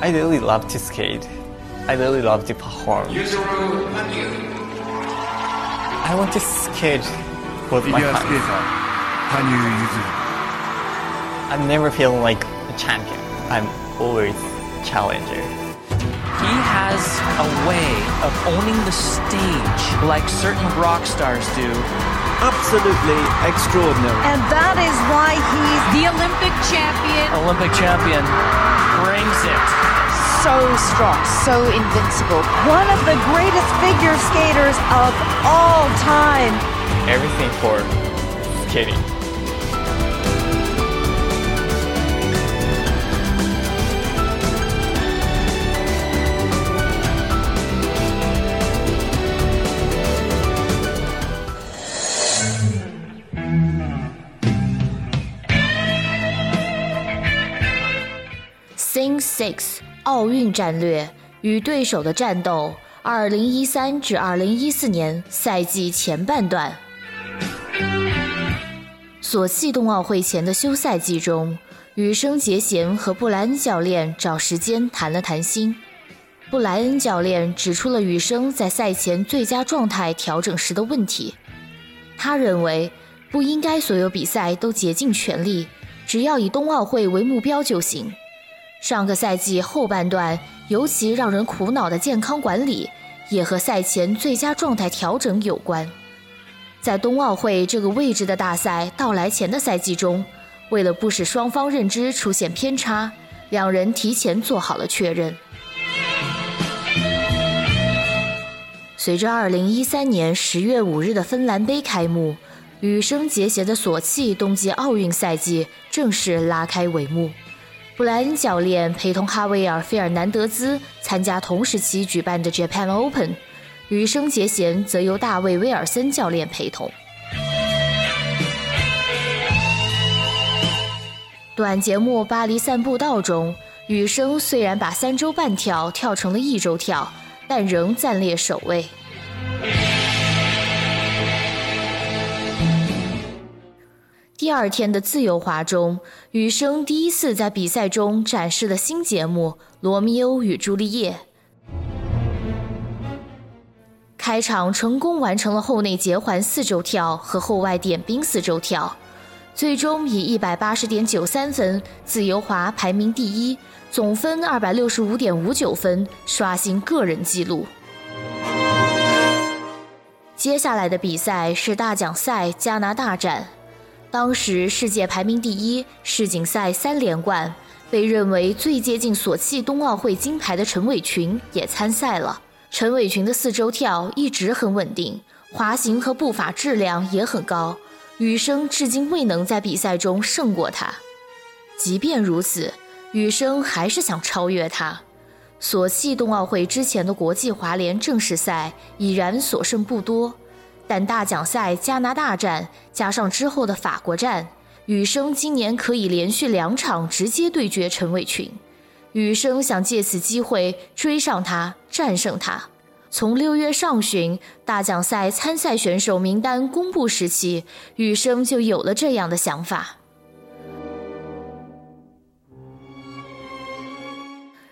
I really love to skate. I really love to perform. I want to skate with my hands. I'm never feeling like a champion. I'm always challenger. He has a way of owning the stage like certain rock stars do. Absolutely extraordinary. And that is why he's The Olympic champion. Olympic champion brings it. so strong, so invincible. One of the greatest figure skaters of all time. Everything for skating. Six 奥运战略与对手的战斗，二零一三至二零一四年赛季前半段。索契冬奥会前的休赛季中，羽生结弦和布莱恩教练找时间谈了谈心。布莱恩教练指出了羽生在赛前最佳状态调整时的问题。他认为不应该所有比赛都竭尽全力，只要以冬奥会为目标就行。上个赛季后半段尤其让人苦恼的健康管理，也和赛前最佳状态调整有关。在冬奥会这个未知的大赛到来前的赛季中，为了不使双方认知出现偏差，两人提前做好了确认。随着2013年10月5日的芬兰杯开幕，羽生结弦的索契冬季奥运赛季正式拉开帷幕。布莱恩教练陪同哈维尔·费尔南德兹参加同时期举办的 Japan Open，羽生结弦则由大卫·威尔森教练陪同。短节目《巴黎散步道》中，羽生虽然把三周半跳跳成了一周跳，但仍暂列首位。第二天的自由滑中，羽生第一次在比赛中展示了新节目《罗密欧与朱丽叶》。开场成功完成了后内结环四周跳和后外点冰四周跳，最终以一百八十点九三分自由滑排名第一，总分二百六十五点五九分，刷新个人纪录。接下来的比赛是大奖赛加拿大站。当时世界排名第一、世锦赛三连冠，被认为最接近索契冬奥会金牌的陈伟群也参赛了。陈伟群的四周跳一直很稳定，滑行和步伐质量也很高，羽生至今未能在比赛中胜过他。即便如此，羽生还是想超越他。索契冬奥会之前的国际滑联正式赛已然所剩不多。但大奖赛加拿大站加上之后的法国站，羽生今年可以连续两场直接对决陈伟群。羽生想借此机会追上他，战胜他。从六月上旬大奖赛参赛选手名单公布时起，羽生就有了这样的想法。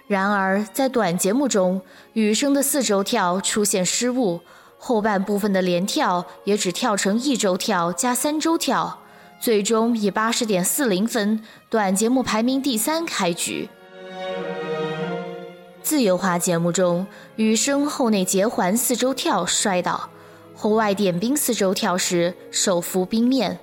然而，在短节目中，羽生的四周跳出现失误。后半部分的连跳也只跳成一周跳加三周跳，最终以八十点四零分短节目排名第三开局。自由滑节目中，羽生后内结环四周跳摔倒，后外点冰四周跳时手扶冰面，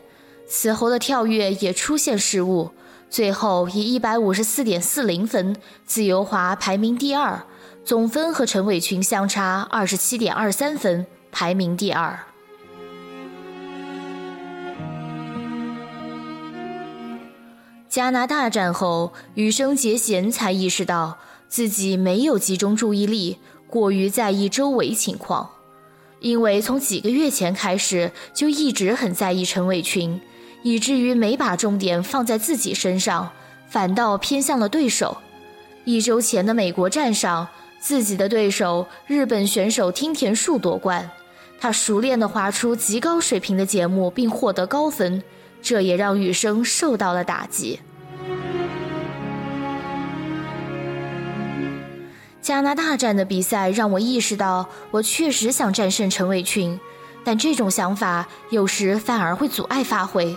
此后的跳跃也出现失误，最后以一百五十四点四零分自由滑排名第二。总分和陈伟群相差二十七点二三分，排名第二。加拿大战后，羽生结弦才意识到自己没有集中注意力，过于在意周围情况，因为从几个月前开始就一直很在意陈伟群，以至于没把重点放在自己身上，反倒偏向了对手。一周前的美国站上。自己的对手日本选手听田树夺冠，他熟练地滑出极高水平的节目，并获得高分，这也让羽生受到了打击。加拿大站的比赛让我意识到，我确实想战胜陈伟群，但这种想法有时反而会阻碍发挥。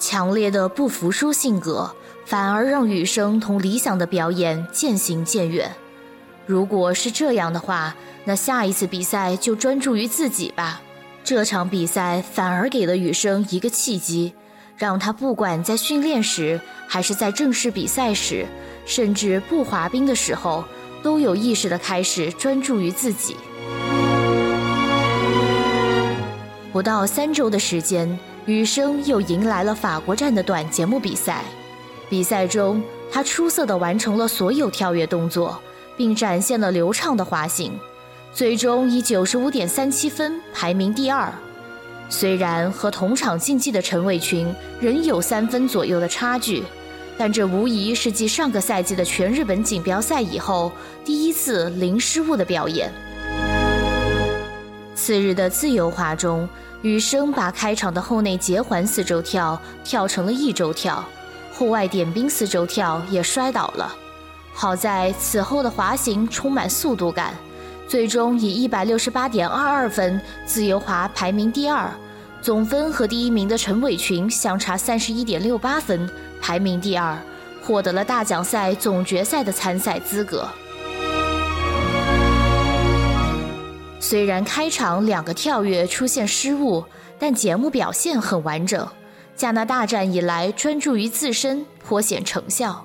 强烈的不服输性格，反而让羽生同理想的表演渐行渐远。如果是这样的话，那下一次比赛就专注于自己吧。这场比赛反而给了羽生一个契机，让他不管在训练时，还是在正式比赛时。甚至不滑冰的时候，都有意识地开始专注于自己。不到三周的时间，羽生又迎来了法国站的短节目比赛。比赛中，他出色地完成了所有跳跃动作，并展现了流畅的滑行，最终以九十五点三七分排名第二。虽然和同场竞技的陈伟群仍有三分左右的差距。但这无疑是继上个赛季的全日本锦标赛以后第一次零失误的表演。次日的自由滑中，羽生把开场的后内结环四周跳跳成了一周跳，户外点冰四周跳也摔倒了。好在此后的滑行充满速度感，最终以一百六十八点二二分自由滑排名第二。总分和第一名的陈伟群相差三十一点六八分，排名第二，获得了大奖赛总决赛的参赛资格。虽然开场两个跳跃出现失误，但节目表现很完整。加拿大站以来专注于自身，颇显成效。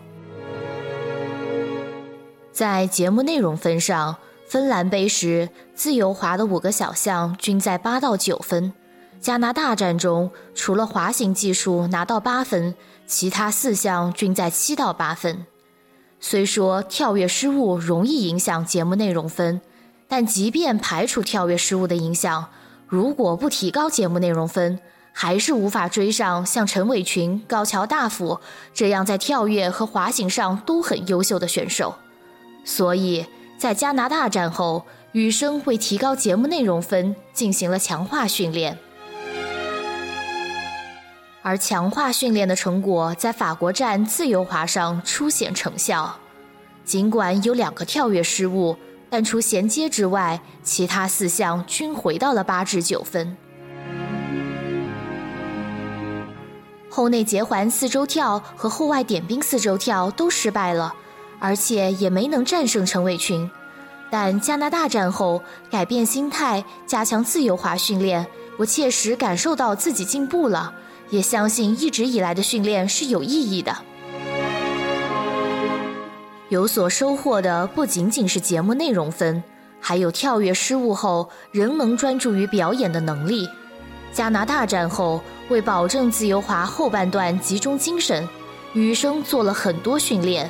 在节目内容分上，芬兰杯时自由滑的五个小项均在八到九分。加拿大站中，除了滑行技术拿到八分，其他四项均在七到八分。虽说跳跃失误容易影响节目内容分，但即便排除跳跃失误的影响，如果不提高节目内容分，还是无法追上像陈伟群、高桥大辅这样在跳跃和滑行上都很优秀的选手。所以在加拿大站后，羽生为提高节目内容分进行了强化训练。而强化训练的成果在法国站自由滑上初显成效，尽管有两个跳跃失误，但除衔接之外，其他四项均回到了八至九分。后内结环四周跳和后外点冰四周跳都失败了，而且也没能战胜陈伟群。但加拿大站后改变心态，加强自由滑训练，我切实感受到自己进步了。也相信一直以来的训练是有意义的，有所收获的不仅仅是节目内容分，还有跳跃失误后仍能专注于表演的能力。加拿大战后，为保证自由滑后半段集中精神，羽生做了很多训练，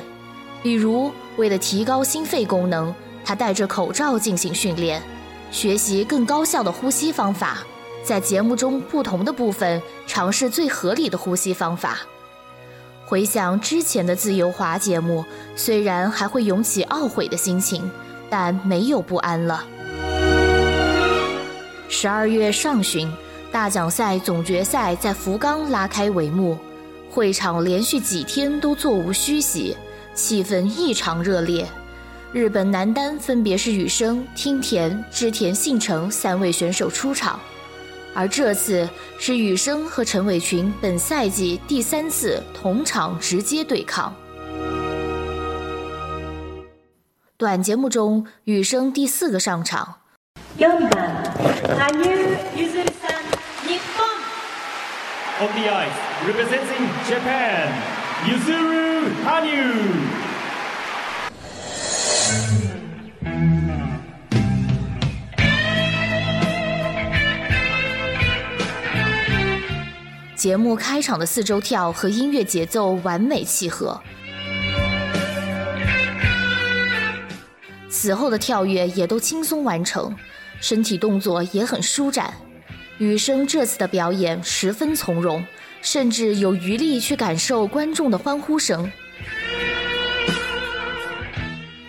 比如为了提高心肺功能，他戴着口罩进行训练，学习更高效的呼吸方法。在节目中不同的部分尝试最合理的呼吸方法。回想之前的自由滑节目，虽然还会涌起懊悔的心情，但没有不安了。十二月上旬，大奖赛总决赛在福冈拉开帷幕，会场连续几天都座无虚席，气氛异常热烈。日本男单分别是羽生、听田、织田信成三位选手出场。而这次是羽生和陈伟群本赛季第三次同场直接对抗。短节目中，羽生第四个上场。On the ice, representing Japan, Yuzuru Hanyu. 节目开场的四周跳和音乐节奏完美契合，此后的跳跃也都轻松完成，身体动作也很舒展。羽生这次的表演十分从容，甚至有余力去感受观众的欢呼声。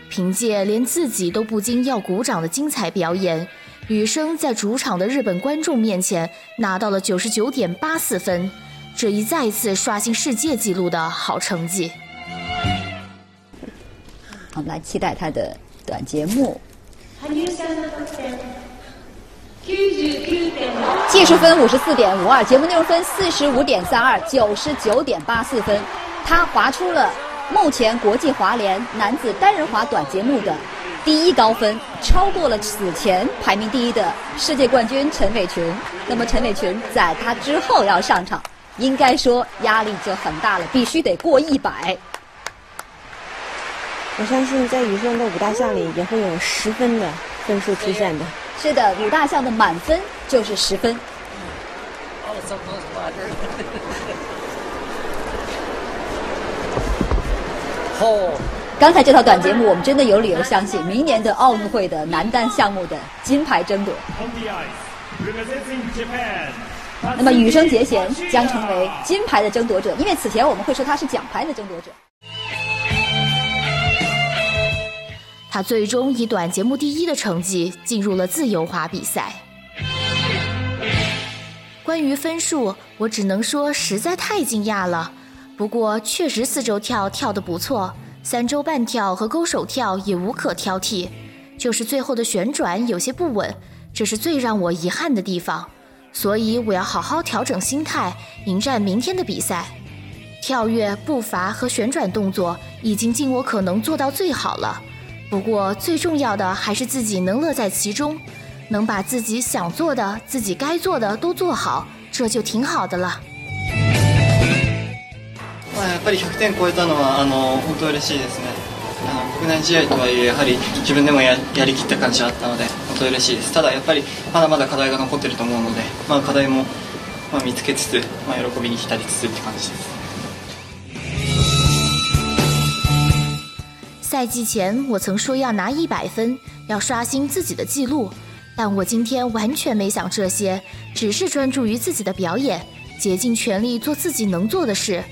凭借连自己都不禁要鼓掌的精彩表演。雨生在主场的日本观众面前拿到了九十九点八四分，这一再次刷新世界纪录的好成绩。我们来期待他的短节目。技术分五十四点五二，节目内容分四十五点三二，九十九点八四分。他划出了目前国际滑联男子单人滑短节目的第一高分，超过了此前排名第一的世界冠军陈伟群。那么陈伟群在他之后要上场，应该说压力就很大了，必须得过一百。我相信在羽生的五大项里也会有十分的分数出现的。是的，五大项的满分就是十分。哦，刚才这套短节目，我们真的有理由相信，明年的奥运会的男单项目的金牌争夺。那么羽生结弦将成为金牌的争夺者，因为此前我们会说他是奖牌的争夺者。他最终以短节目第一的成绩进入了自由滑比赛。关于分数，我只能说实在太惊讶了。不过确实四周跳跳得不错，三周半跳和勾手跳也无可挑剔，就是最后的旋转有些不稳，这是最让我遗憾的地方。所以我要好好调整心态，迎战明天的比赛。跳跃、步伐和旋转动作已经尽我可能做到最好了。不过最重要的还是自己能乐在其中，能把自己想做的、自己该做的都做好，这就挺好的了。まあやっぱり100点超えたのはあの本当嬉しいですね。あの国内試合とはいえやはり自分でもややりきった感じはあったので本当嬉しいです。ただやっぱりまだまだ課題が残ってると思うので、まあ課題もまあ見つけつつ、まあ喜びに浸りつつって感じです。 赛季前，我曾说要拿一百分，要刷新自己的记录，但我今天完全没想这些，只是专注于自己的表演，竭尽全力做自己能做的事。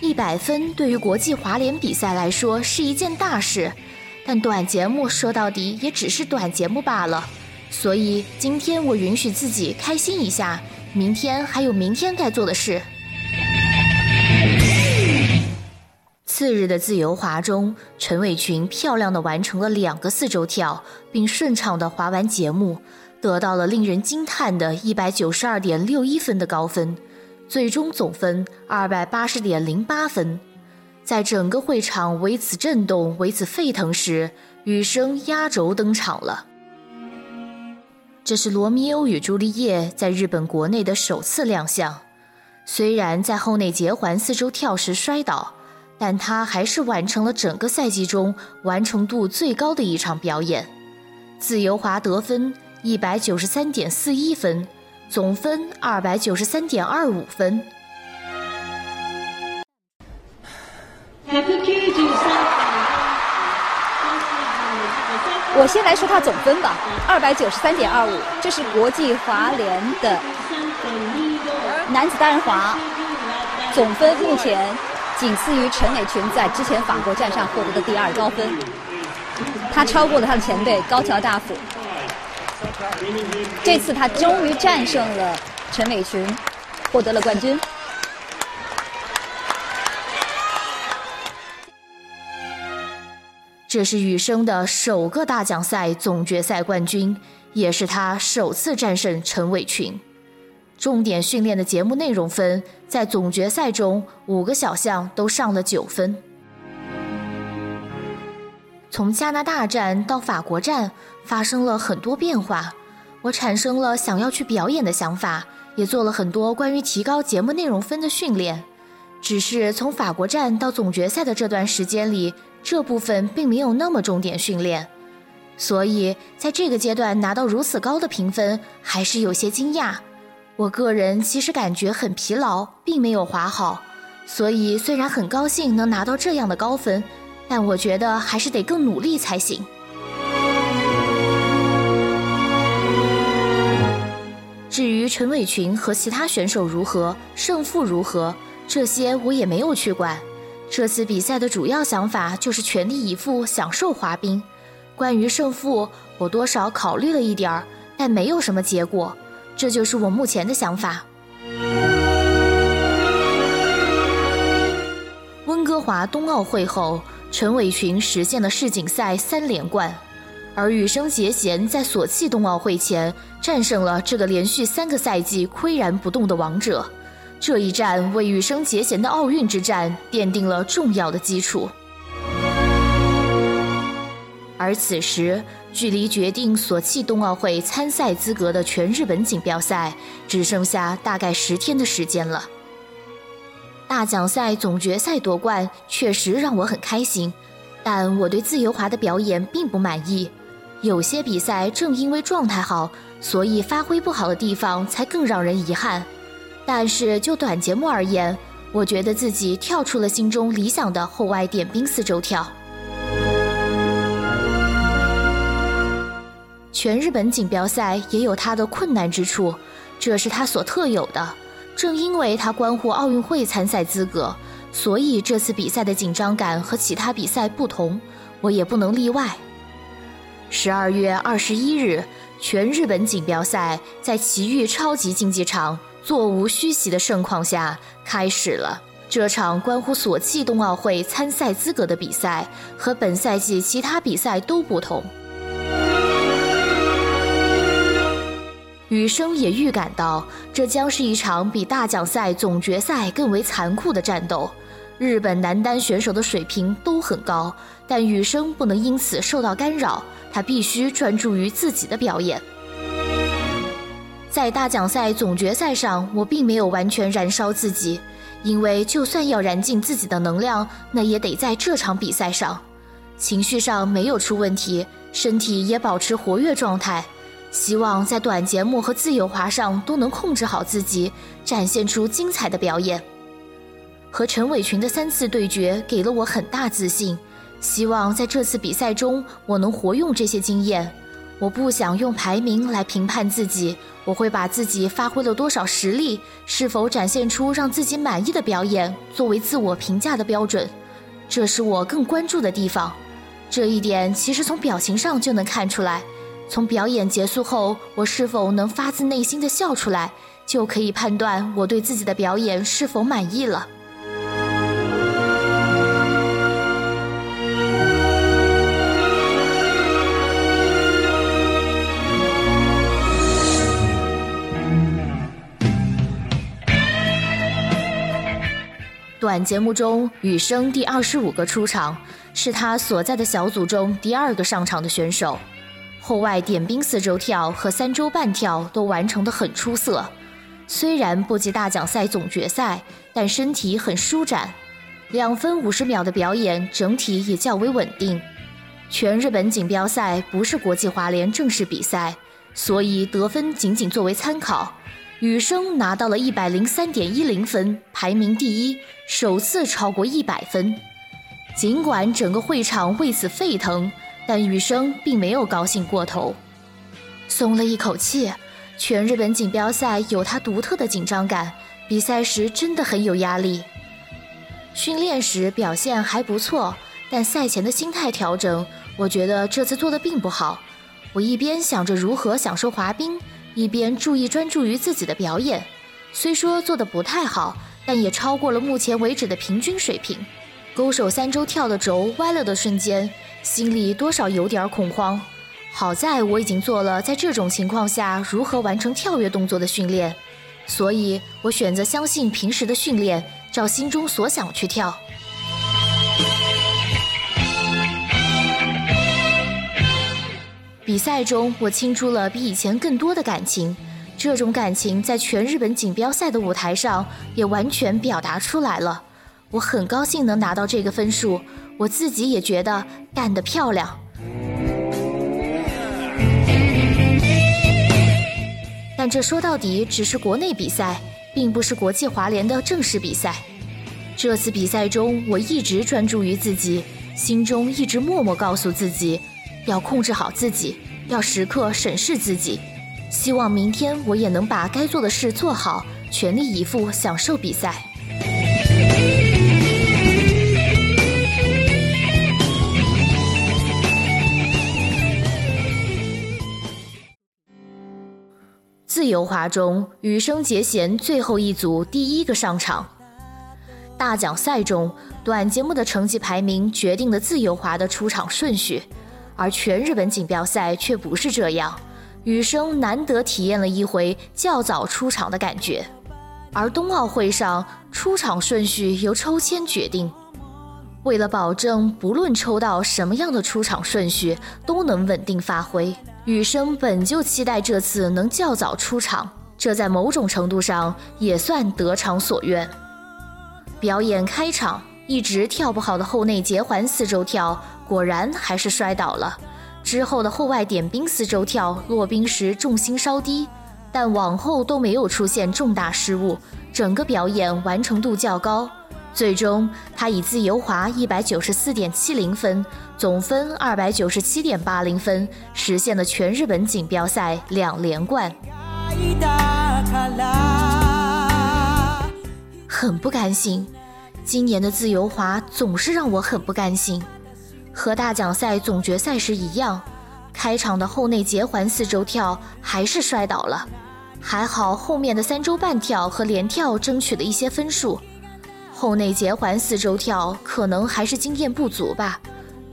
一百分对于国际滑联比赛来说是一件大事，但短节目说到底也只是短节目罢了，所以今天我允许自己开心一下，明天还有明天该做的事。次日的自由滑中，陈伟群漂亮的完成了两个四周跳，并顺畅的滑完节目，得到了令人惊叹的一百九十二点六一分的高分，最终总分二百八十点零八分。在整个会场为此震动、为此沸腾时，羽生压轴登场了。这是《罗密欧与朱丽叶》在日本国内的首次亮相，虽然在后内结环四周跳时摔倒。但他还是完成了整个赛季中完成度最高的一场表演，自由滑得分一百九十三点四一分，总分二百九十三点二五分。我先来说他总分吧，二百九十三点二五，这是国际滑联的男子单人滑总分，目前。仅次于陈伟群在之前法国站上获得的第二高分，他超过了他的前辈高桥大辅。这次他终于战胜了陈伟群，获得了冠军。这是羽生的首个大奖赛总决赛冠军，也是他首次战胜陈伟群。重点训练的节目内容分，在总决赛中五个小项都上了九分。从加拿大站到法国站发生了很多变化，我产生了想要去表演的想法，也做了很多关于提高节目内容分的训练。只是从法国站到总决赛的这段时间里，这部分并没有那么重点训练，所以在这个阶段拿到如此高的评分，还是有些惊讶。我个人其实感觉很疲劳，并没有滑好，所以虽然很高兴能拿到这样的高分，但我觉得还是得更努力才行。至于陈伟群和其他选手如何，胜负如何，这些我也没有去管。这次比赛的主要想法就是全力以赴，享受滑冰。关于胜负，我多少考虑了一点儿，但没有什么结果。这就是我目前的想法。温哥华冬奥会后，陈伟群实现了世锦赛三连冠，而羽生结弦在索契冬奥会前战胜了这个连续三个赛季岿然不动的王者。这一战为羽生结弦的奥运之战奠定了重要的基础。而此时，距离决定索契冬奥会参赛资格的全日本锦标赛只剩下大概十天的时间了。大奖赛总决赛夺冠确实让我很开心，但我对自由滑的表演并不满意。有些比赛正因为状态好，所以发挥不好的地方才更让人遗憾。但是就短节目而言，我觉得自己跳出了心中理想的后外点冰四周跳。全日本锦标赛也有它的困难之处，这是它所特有的。正因为它关乎奥运会参赛资格，所以这次比赛的紧张感和其他比赛不同，我也不能例外。十二月二十一日，全日本锦标赛在埼玉超级竞技场座无虚席的盛况下开始了。这场关乎索契冬奥会参赛资格的比赛和本赛季其他比赛都不同。羽生也预感到，这将是一场比大奖赛总决赛更为残酷的战斗。日本男单选手的水平都很高，但羽生不能因此受到干扰，他必须专注于自己的表演。在大奖赛总决赛上，我并没有完全燃烧自己，因为就算要燃尽自己的能量，那也得在这场比赛上。情绪上没有出问题，身体也保持活跃状态。希望在短节目和自由滑上都能控制好自己，展现出精彩的表演。和陈伟群的三次对决给了我很大自信，希望在这次比赛中我能活用这些经验。我不想用排名来评判自己，我会把自己发挥了多少实力，是否展现出让自己满意的表演作为自我评价的标准。这是我更关注的地方。这一点其实从表情上就能看出来。从表演结束后，我是否能发自内心的笑出来，就可以判断我对自己的表演是否满意了。短节目中，羽生第二十五个出场，是他所在的小组中第二个上场的选手。后外点冰四周跳和三周半跳都完成得很出色，虽然不及大奖赛总决赛，但身体很舒展。两分五十秒的表演整体也较为稳定。全日本锦标赛不是国际滑联正式比赛，所以得分仅仅作为参考。羽生拿到了一百零三点一零分，排名第一，首次超过一百分。尽管整个会场为此沸腾。但羽生并没有高兴过头，松了一口气。全日本锦标赛有他独特的紧张感，比赛时真的很有压力。训练时表现还不错，但赛前的心态调整，我觉得这次做的并不好。我一边想着如何享受滑冰，一边注意专注于自己的表演。虽说做的不太好，但也超过了目前为止的平均水平。勾手三周跳的轴歪了的瞬间。心里多少有点恐慌，好在我已经做了在这种情况下如何完成跳跃动作的训练，所以我选择相信平时的训练，照心中所想去跳。比赛中，我倾注了比以前更多的感情，这种感情在全日本锦标赛的舞台上也完全表达出来了。我很高兴能拿到这个分数。我自己也觉得干得漂亮，但这说到底只是国内比赛，并不是国际滑联的正式比赛。这次比赛中，我一直专注于自己，心中一直默默告诉自己，要控制好自己，要时刻审视自己。希望明天我也能把该做的事做好，全力以赴享受比赛。自由滑中，羽生结弦最后一组第一个上场。大奖赛中，短节目的成绩排名决定了自由滑的出场顺序，而全日本锦标赛却不是这样。羽生难得体验了一回较早出场的感觉，而冬奥会上出场顺序由抽签决定。为了保证不论抽到什么样的出场顺序都能稳定发挥，羽生本就期待这次能较早出场，这在某种程度上也算得偿所愿。表演开场，一直跳不好的后内结环四周跳，果然还是摔倒了。之后的后外点冰四周跳落冰时重心稍低，但往后都没有出现重大失误，整个表演完成度较高。最终，他以自由滑一百九十四点七零分，总分二百九十七点八零分，实现了全日本锦标赛两连冠。很不甘心，今年的自由滑总是让我很不甘心。和大奖赛总决赛时一样，开场的后内结环四周跳还是摔倒了，还好后面的三周半跳和连跳争取了一些分数。后内结环四周跳可能还是经验不足吧，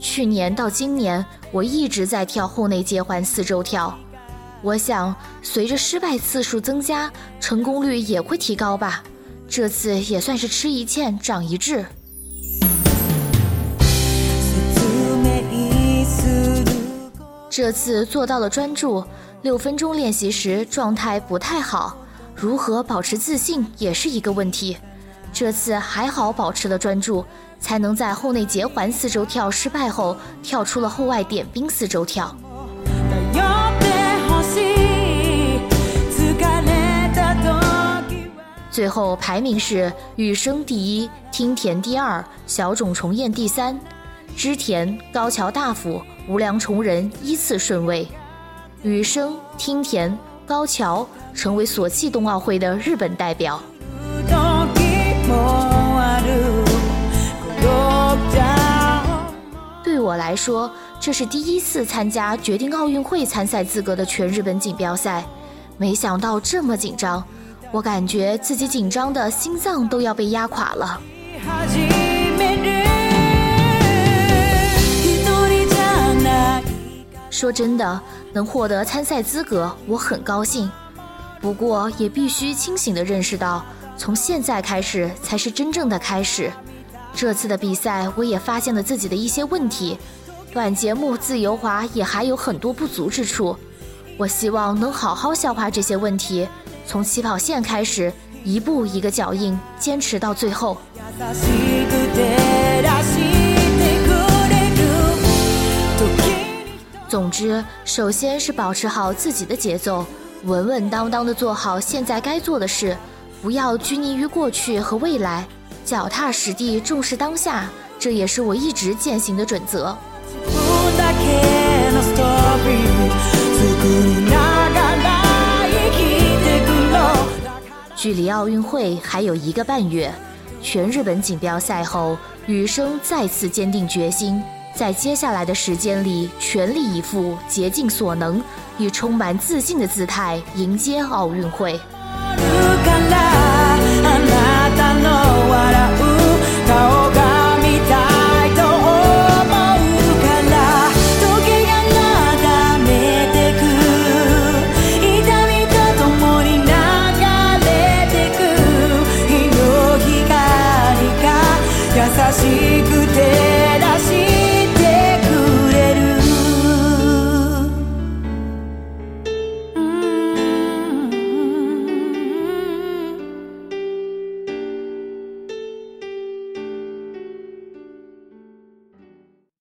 去年到今年我一直在跳后内结环四周跳，我想随着失败次数增加，成功率也会提高吧。这次也算是吃一堑长一智。这次做到了专注，六分钟练习时状态不太好，如何保持自信也是一个问题。这次还好保持了专注，才能在后内结环四周跳失败后，跳出了后外点冰四周跳。最后排名是羽生第一，听田第二，小冢重彦第三，织田、高桥大辅。无良重仁依次顺位，羽生、听田、高桥成为索契冬奥会的日本代表。我来说，这是第一次参加决定奥运会参赛资格的全日本锦标赛，没想到这么紧张，我感觉自己紧张的心脏都要被压垮了。说真的，能获得参赛资格，我很高兴。不过也必须清醒地认识到，从现在开始才是真正的开始。这次的比赛，我也发现了自己的一些问题，短节目自由滑也还有很多不足之处。我希望能好好消化这些问题，从起跑线开始，一步一个脚印，坚持到最后。总之，首先是保持好自己的节奏，稳稳当当的做好现在该做的事，不要拘泥于过去和未来，脚踏实地，重视当下，这也是我一直践行的准则。距离奥运会还有一个半月，全日本锦标赛后，羽生再次坚定决心。在接下来的时间里，全力以赴，竭尽所能，以充满自信的姿态迎接奥运会。